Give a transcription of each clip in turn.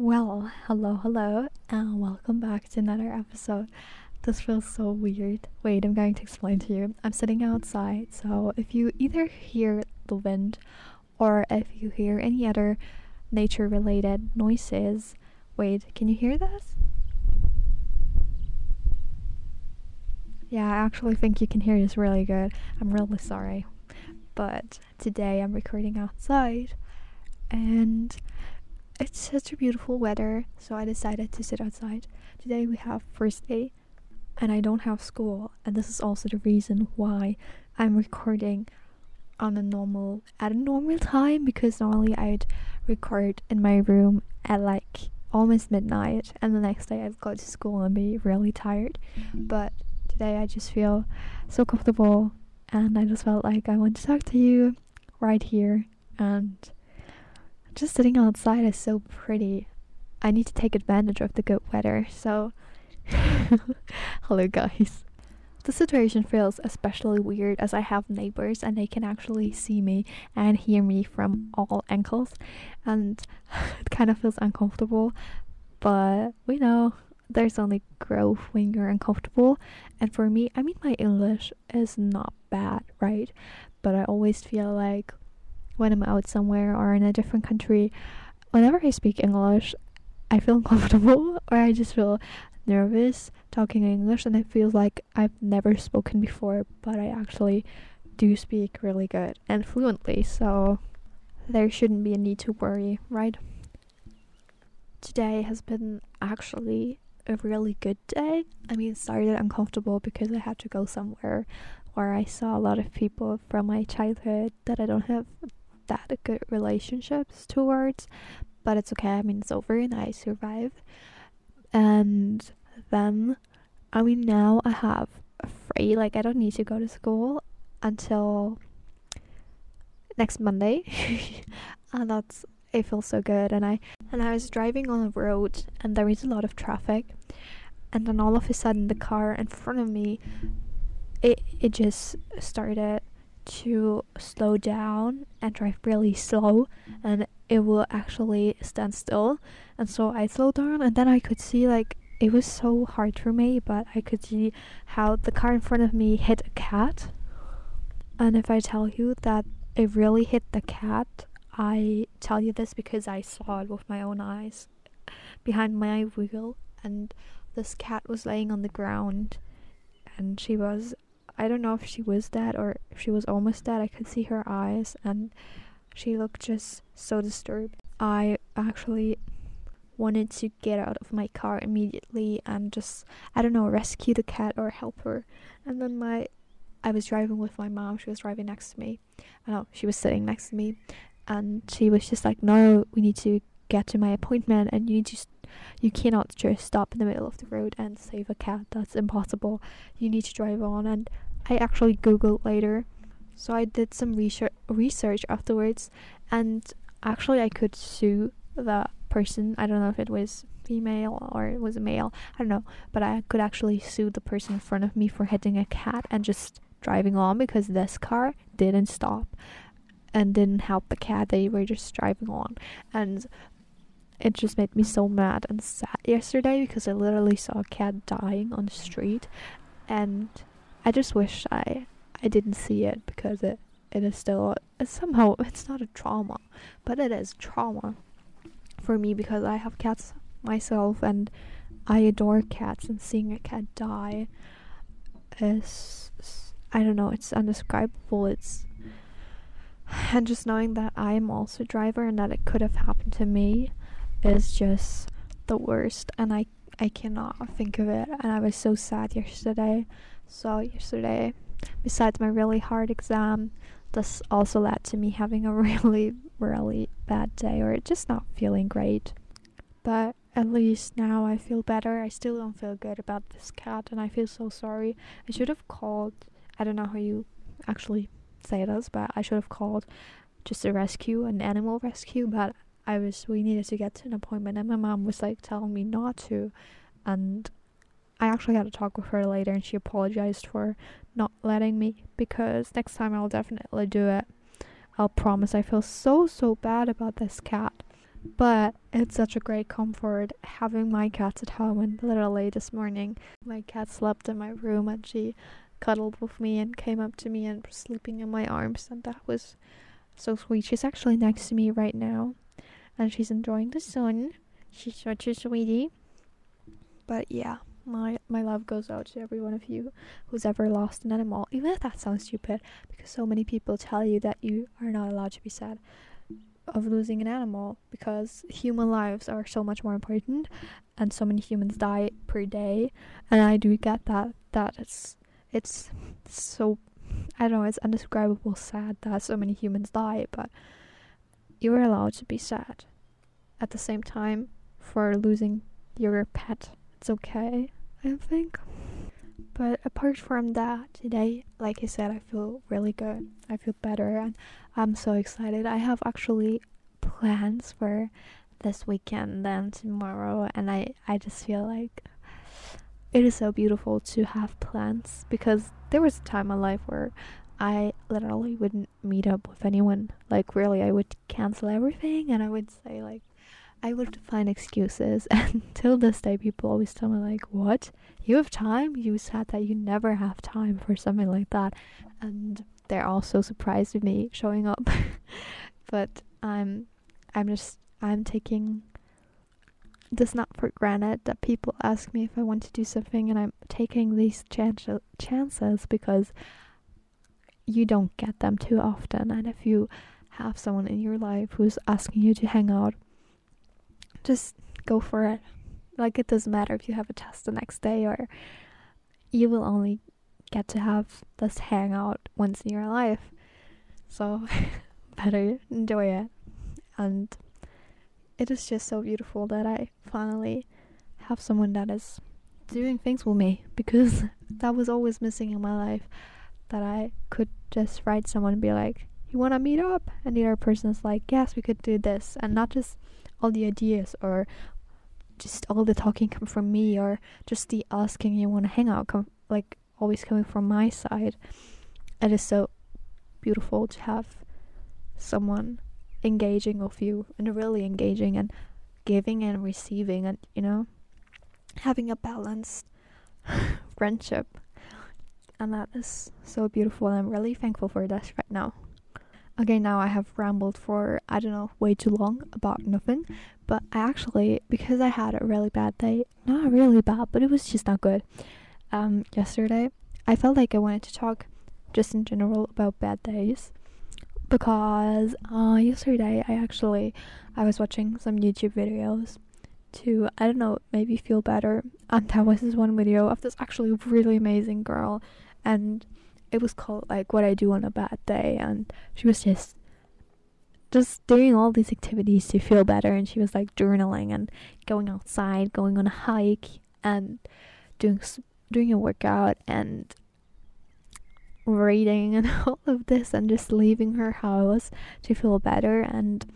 Well, hello, hello, and welcome back to another episode. This feels so weird. Wait, I'm going to explain to you. I'm sitting outside, so if you either hear the wind or if you hear any other nature related noises, wait, can you hear this? Yeah, I actually think you can hear this really good. I'm really sorry. But today I'm recording outside and it's such a beautiful weather, so I decided to sit outside. Today we have first day and I don't have school, and this is also the reason why I'm recording on a normal at a normal time because normally I'd record in my room at like almost midnight and the next day I'd go to school and be really tired. But today I just feel so comfortable and I just felt like I want to talk to you right here and just sitting outside is so pretty. I need to take advantage of the good weather. So, hello, guys. The situation feels especially weird as I have neighbors and they can actually see me and hear me from all angles, and it kind of feels uncomfortable. But we know there's only growth when you're uncomfortable, and for me, I mean, my English is not bad, right? But I always feel like when I'm out somewhere or in a different country, whenever I speak English, I feel uncomfortable or I just feel nervous talking English and it feels like I've never spoken before, but I actually do speak really good and fluently, so there shouldn't be a need to worry, right? Today has been actually a really good day. I mean, it started uncomfortable because I had to go somewhere where I saw a lot of people from my childhood that I don't have that good relationships towards, but it's okay. I mean, it's over and I survived. And then, I mean, now I have a free, like, I don't need to go to school until next Monday. and that's, it feels so good. And I, and I was driving on a road and there is a lot of traffic. And then all of a sudden, the car in front of me, it, it just started to slow down and drive really slow and it will actually stand still. And so I slowed down and then I could see like it was so hard for me but I could see how the car in front of me hit a cat. And if I tell you that it really hit the cat I tell you this because I saw it with my own eyes behind my wheel and this cat was laying on the ground and she was I don't know if she was dead or if she was almost dead. I could see her eyes and she looked just so disturbed. I actually wanted to get out of my car immediately and just I don't know rescue the cat or help her. And then my I was driving with my mom. She was driving next to me. I know she was sitting next to me, and she was just like, "No, we need to get to my appointment, and you just you cannot just stop in the middle of the road and save a cat. That's impossible. You need to drive on." And I actually googled later. So I did some research research afterwards and actually I could sue the person. I don't know if it was female or it was a male. I don't know, but I could actually sue the person in front of me for hitting a cat and just driving on because this car didn't stop and didn't help the cat. They were just driving on and it just made me so mad and sad yesterday because I literally saw a cat dying on the street and I just wish I I didn't see it because it it is still it's somehow it's not a trauma, but it is trauma for me because I have cats myself and I adore cats and seeing a cat die is I don't know, it's indescribable. It's and just knowing that I am also a driver and that it could have happened to me is just the worst and I I cannot think of it and I was so sad yesterday so, yesterday, besides my really hard exam, this also led to me having a really, really bad day or just not feeling great. But at least now I feel better. I still don't feel good about this cat and I feel so sorry. I should have called, I don't know how you actually say this, but I should have called just a rescue, an animal rescue, but I was we needed to get to an appointment and my mom was like telling me not to and I actually had a talk with her later and she apologized for not letting me because next time I'll definitely do it. I'll promise. I feel so, so bad about this cat. But it's such a great comfort having my cats at home. And literally this morning, my cat slept in my room and she cuddled with me and came up to me and was sleeping in my arms. And that was so sweet. She's actually next to me right now and she's enjoying the sun. She's such a sweetie. But yeah, my my love goes out to every one of you who's ever lost an animal. Even if that sounds stupid, because so many people tell you that you are not allowed to be sad of losing an animal because human lives are so much more important and so many humans die per day and I do get that that it's it's so I don't know it's undescribable sad that so many humans die but you are allowed to be sad at the same time for losing your pet it's okay I think. But apart from that, today, like I said, I feel really good. I feel better and I'm so excited. I have actually plans for this weekend and tomorrow and I, I just feel like it is so beautiful to have plans because there was a time in my life where I literally wouldn't meet up with anyone. Like really I would cancel everything and I would say like I would find excuses, and till this day, people always tell me like, "What? You have time? You said that you never have time for something like that," and they're all so surprised with me showing up. but I'm, I'm just, I'm taking this not for granted that people ask me if I want to do something, and I'm taking these chance chances because you don't get them too often, and if you have someone in your life who's asking you to hang out just go for it. Like, it doesn't matter if you have a test the next day or you will only get to have this hangout once in your life. So, better enjoy it. And it is just so beautiful that I finally have someone that is doing things with me because that was always missing in my life. That I could just write someone and be like, You want to meet up? And the other person is like, Yes, we could do this. And not just all the ideas or just all the talking come from me or just the asking you want to hang out come like always coming from my side. It is so beautiful to have someone engaging with you and really engaging and giving and receiving and you know having a balanced friendship. And that is so beautiful and i'm really thankful for this right now Okay, now I have rambled for, I don't know, way too long about nothing. But I actually, because I had a really bad day, not really bad, but it was just not good. Um, yesterday, I felt like I wanted to talk just in general about bad days. Because uh, yesterday, I actually, I was watching some YouTube videos to, I don't know, maybe feel better. And there was this one video of this actually really amazing girl. And it was called like what I do on a bad day and she was just just doing all these activities to feel better and she was like journaling and going outside, going on a hike and doing doing a workout and reading and all of this and just leaving her house to feel better and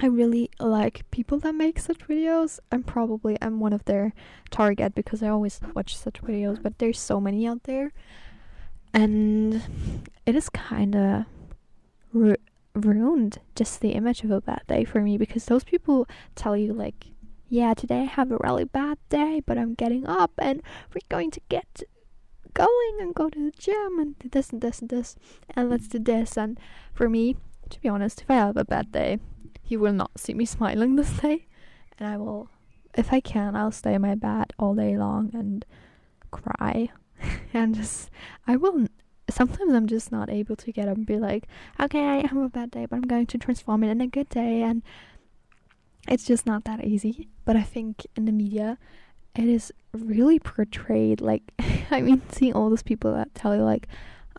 I really like people that make such videos. I'm probably I'm one of their target because I always watch such videos, but there's so many out there and it is kind of ru- ruined just the image of a bad day for me because those people tell you like yeah today i have a really bad day but i'm getting up and we're going to get going and go to the gym and this and this and this and let's do this. And for me to be honest if i have a bad day you will not see me smiling this day. And i will if i can i'll stay in my bed all day long and cry and just I will sometimes I'm just not able to get up and be like, okay, I have a bad day, but I'm going to transform it in a good day and it's just not that easy. But I think in the media it is really portrayed like I mean seeing all those people that tell you like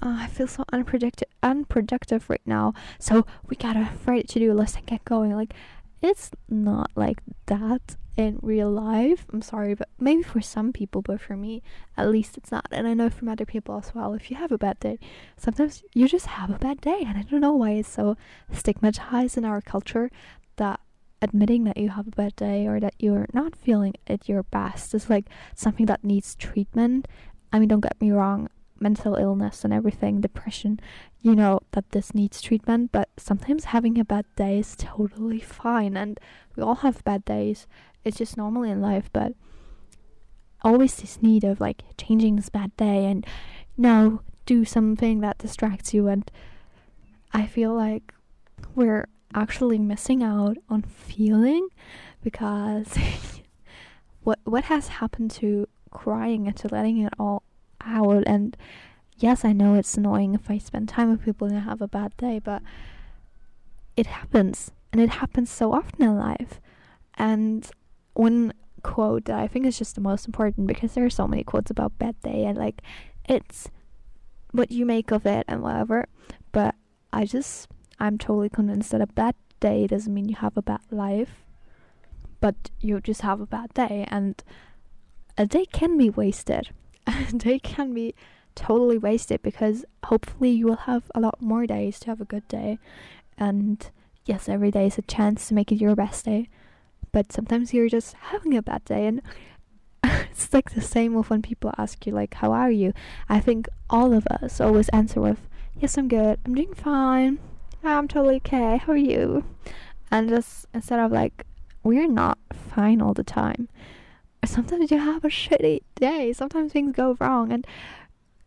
oh, I feel so unproductive unproductive right now, so we gotta write a to do list and get going. Like it's not like that in real life. I'm sorry, but maybe for some people, but for me, at least it's not. And I know from other people as well, if you have a bad day, sometimes you just have a bad day. And I don't know why it's so stigmatized in our culture that admitting that you have a bad day or that you're not feeling at your best is like something that needs treatment. I mean, don't get me wrong, mental illness and everything, depression, you know that this needs treatment, but sometimes having a bad day is totally fine and we all have bad days. It's just normal in life, but always this need of like changing this bad day and now do something that distracts you and I feel like we're actually missing out on feeling because what what has happened to crying and to letting it all out and yes i know it's annoying if i spend time with people and I have a bad day but it happens and it happens so often in life. And one quote that i think is just the most important because there are so many quotes about bad day and like it's what you make of it and whatever but i just i'm totally convinced that a bad day doesn't mean you have a bad life but you just have a bad day and a day can be wasted day can be totally wasted because hopefully you will have a lot more days to have a good day. And yes every day is a chance to make it your best day but sometimes you're just having a bad day. And it's like the same with when people ask you like how are you? I think all of us always answer with yes i'm good. I'm doing fine. I'm totally okay. How are you? And just instead of like we're not fine all the time. Sometimes you have a shitty day. Sometimes things go wrong. And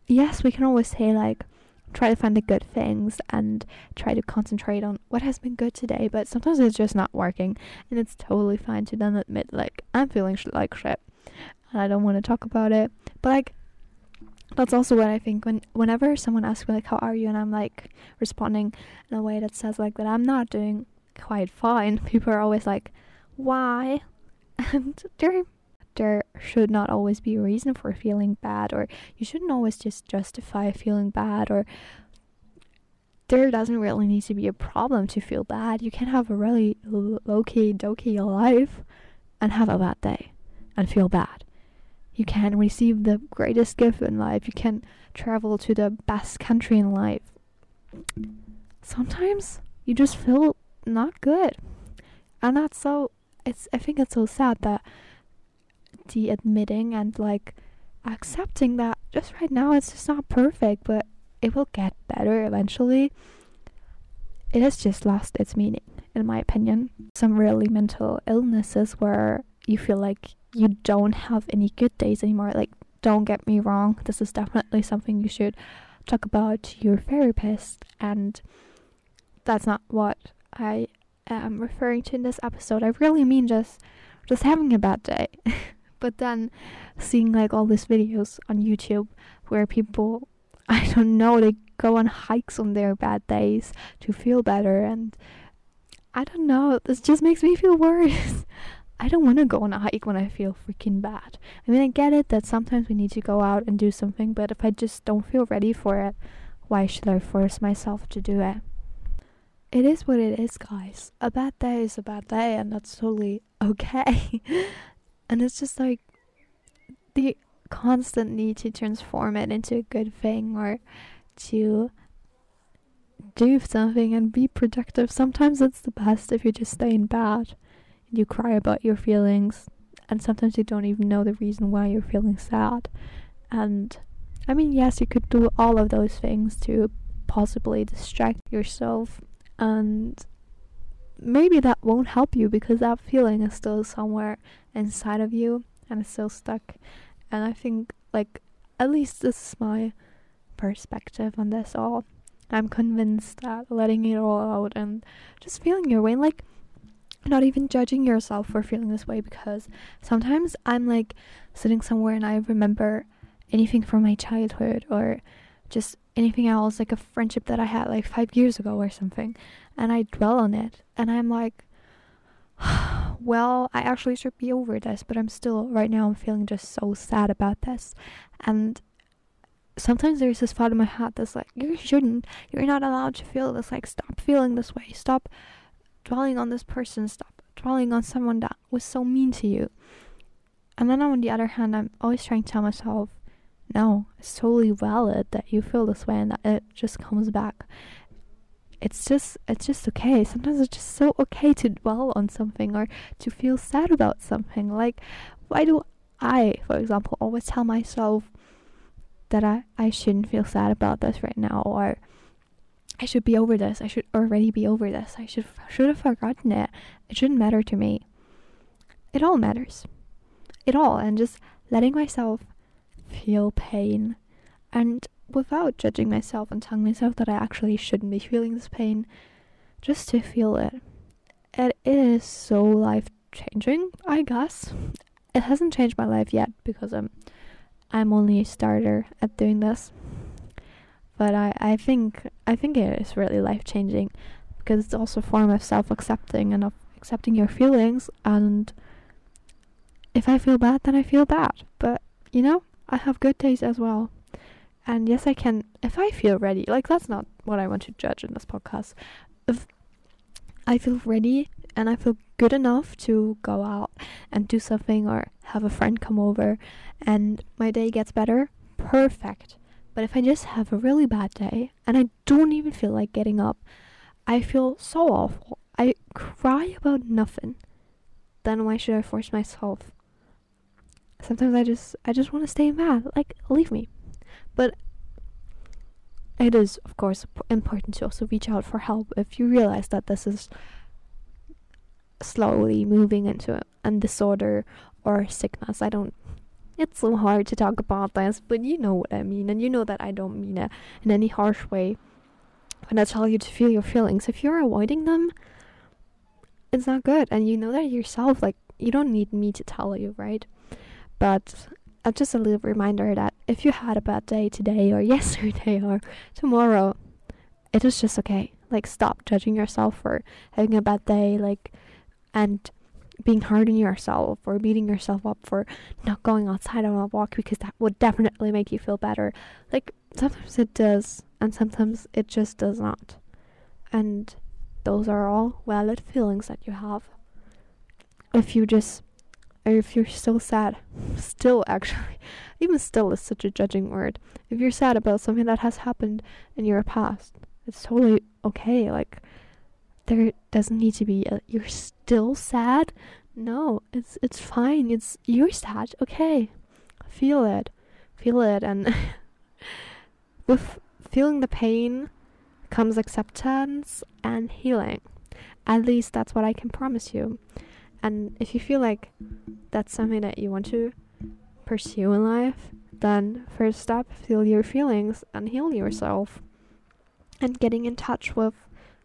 yes, we can always say, like, try to find the good things and try to concentrate on what has been good today. But sometimes it's just not working. And it's totally fine to then admit, like, I'm feeling sh- like shit. And I don't want to talk about it. But, like, that's also what I think when whenever someone asks me like how are you and I'm like responding in a way that says like that I'm not doing quite fine people are always like why and there there should not always be a reason for feeling bad or you shouldn't always just justify feeling bad or there doesn't really need to be a problem to feel bad. You can have a really low-key dokey life and have a bad day and feel bad. You can receive the greatest gift in life. You can travel to the best country in life. Sometimes you just feel not good. And that's so it's I think it's so sad that the admitting and like accepting that just right now it's just not perfect, but it will get better eventually. It has just lost its meaning, in my opinion. Some really mental illnesses where you feel like you don't have any good days anymore. Like, don't get me wrong, this is definitely something you should talk about to your therapist, and that's not what I am referring to in this episode. I really mean just just having a bad day. but then seeing like all these videos on YouTube where people I don't know, they go on hikes on their bad days to feel better and I don't know, this just makes me feel worse. I don't want to go on a hike when I feel freaking bad. I mean, I get it that sometimes we need to go out and do something, but if I just don't feel ready for it, why should I force myself to do it? it is what it is, guys. A bad day is a bad day, and that's totally okay. and it's just like the constant need to transform it into a good thing or to do something and be productive. Sometimes it's the best if you just stay in bed and you cry about your feelings, and sometimes you don't even know the reason why you're feeling sad. And I mean, yes, you could do all of those things to possibly distract yourself and maybe that won't help you because that feeling is still somewhere inside of you and it's still stuck. And i think like at least this is my perspective on this all. I'm convinced that letting it all out and just feeling your way like not even judging yourself for feeling this way because sometimes i'm like sitting somewhere and i remember anything from my childhood or just anything else, like a friendship that I had like five years ago or something, and I dwell on it, and I'm like, well, I actually should be over this, but I'm still, right now, I'm feeling just so sad about this. And sometimes there's this thought in my head that's like, you shouldn't, you're not allowed to feel this, like, stop feeling this way, stop dwelling on this person, stop dwelling on someone that was so mean to you. And then on the other hand, I'm always trying to tell myself, no, it's totally valid that you feel this way and that it just comes back. It's just it's just okay. Sometimes it's just so okay to dwell on something or to feel sad about something. Like why do I, for example, always tell myself that I, I shouldn't feel sad about this right now or I should be over this. I should already be over this. I should should have forgotten it. It shouldn't matter to me. It all matters. It all and just letting myself feel pain and without judging myself and telling myself that I actually shouldn't be feeling this pain, just to feel it. It is so life changing, I guess. It hasn't changed my life yet because I'm I'm only a starter at doing this. But I, I think I think it is really life changing because it's also a form of self accepting and of accepting your feelings and if I feel bad then I feel bad. But you know, I have good days as well. And yes I can if I feel ready, like that's not what I want to judge in this podcast. If I feel ready and I feel good enough to go out and do something or have a friend come over and my day gets better, perfect. But if I just have a really bad day and I don't even feel like getting up, I feel so awful. I cry about nothing. Then why should I force myself? Sometimes I just I just want to stay mad. Like leave me. But it is of course important to also reach out for help if you realize that this is slowly moving into a disorder or sickness. I don't. It's so hard to talk about this, but you know what I mean, and you know that I don't mean it in any harsh way. When I tell you to feel your feelings, if you're avoiding them, it's not good, and you know that yourself. Like you don't need me to tell you, right? But uh, just a little reminder that if you had a bad day today or yesterday or tomorrow, it is just okay. Like stop judging yourself for having a bad day. Like and being hard on yourself or beating yourself up for not going outside on a walk because that would definitely make you feel better. Like sometimes it does, and sometimes it just does not. And those are all valid feelings that you have. If you just, or if you're still sad, still actually, even still is such a judging word. If you're sad about something that has happened in your past, it's totally okay. Like, there doesn't need to be a, you're still sad no it's it's fine it's you're sad okay feel it feel it and with feeling the pain comes acceptance and healing at least that's what i can promise you and if you feel like that's something that you want to pursue in life then first step feel your feelings and heal yourself. And getting in touch with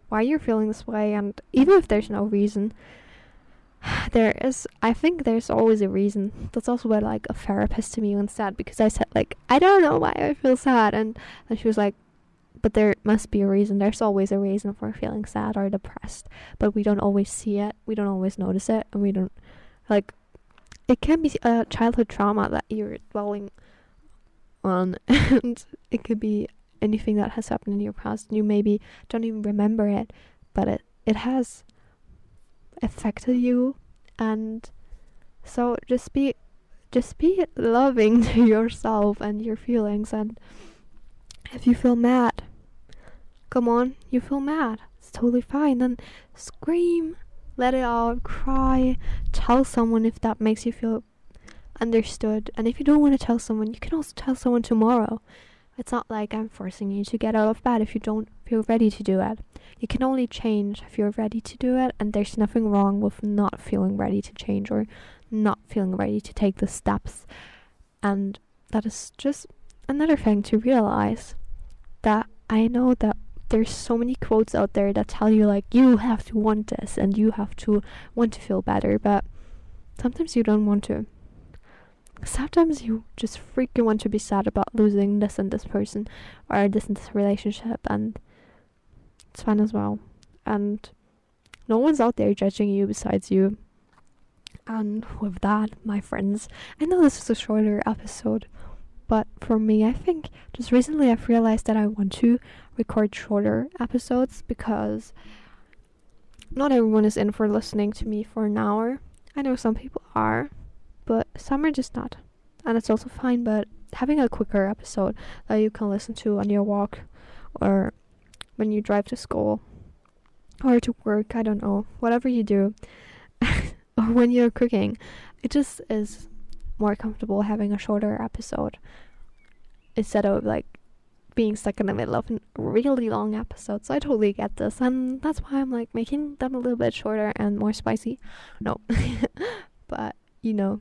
why you're feeling this way and even if there's no reason there is i think there's always a reason. That's also what like a therapist to me once said because i said like i don't know why i feel sad. And and she was like but there must be a reason. There's always a reason for feeling sad or depressed. But we don't always see it. We don't always notice it. And we don't like it can be a childhood trauma that you're dwelling on. And it could be anything that has happened in your past. And you maybe don't even remember it but it it has affected you. And so just be just be loving to yourself and your feelings. And if you feel mad come on you feel mad. It's totally fine. Then scream let it out cry. Tell someone if that makes you feel understood. And if you don't want to tell someone you can also tell someone tomorrow. It's not like I'm forcing you to get out of bed if you don't feel ready to do it. You can only change if you're ready to do it, and there's nothing wrong with not feeling ready to change or not feeling ready to take the steps. And that is just another thing to realize that I know that there's so many quotes out there that tell you like you have to want this and you have to want to feel better, but sometimes you don't want to. Sometimes you just freaking want to be sad about losing this and this person or this and this relationship and it's fun as well. And no one's out there judging you besides you. And with that my friends i know this is a shorter episode but for me i think just recently i've realized that i want to record shorter episodes because not everyone is in for listening to me for an hour i know some people are but some are just not. And it's also fine, but having a quicker episode that you can listen to on your walk or when you drive to school or to work, I don't know, whatever you do, or when you're cooking, it just is more comfortable having a shorter episode. instead of like being stuck in the middle of a really long episode. So I totally get this, and that's why I'm like making them a little bit shorter and more spicy. No, but you know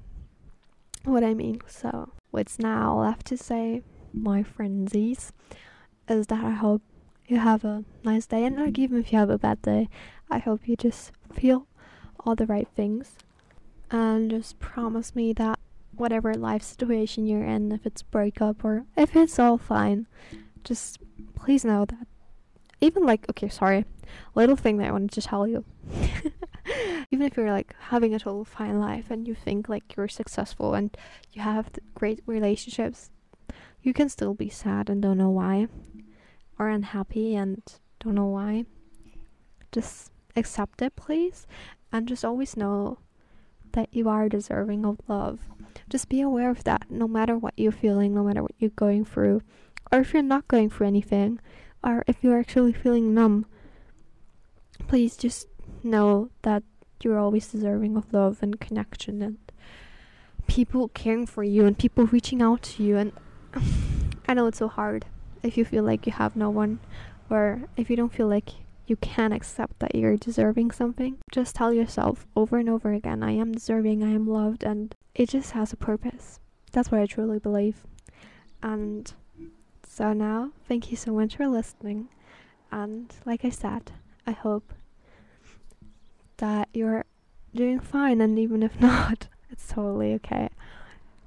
what I mean. So what's now left to say, my friendsies, is that I hope you have a nice day, and like even if you have a bad day, I hope you just feel all the right things, and just promise me that whatever life situation you're in, if it's breakup or if it's all fine, just please know that even like okay, sorry, little thing that I wanted to tell you. even if you're like having a total fine life and you think like you're successful and you have great relationships, you can still be sad and don't know why, or unhappy and don't know why. Just accept it, please, and just always know that you are deserving of love. Just be aware of that no matter what you're feeling, no matter what you're going through, or if you're not going through anything, or if you're actually feeling numb. Please just know that you're always deserving of love and connection and people caring for you and people reaching out to you. And I know it's so hard if you feel like you have no one, or if you don't feel like you can accept that you're deserving something. Just tell yourself over and over again, I am deserving, I am loved, and it just has a purpose. That's what I truly believe. And so now, thank you so much for listening. And like I said, I hope that you're doing fine, and even if not, it's totally okay.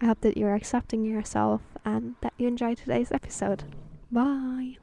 I hope that you're accepting yourself and that you enjoyed today's episode. Bye.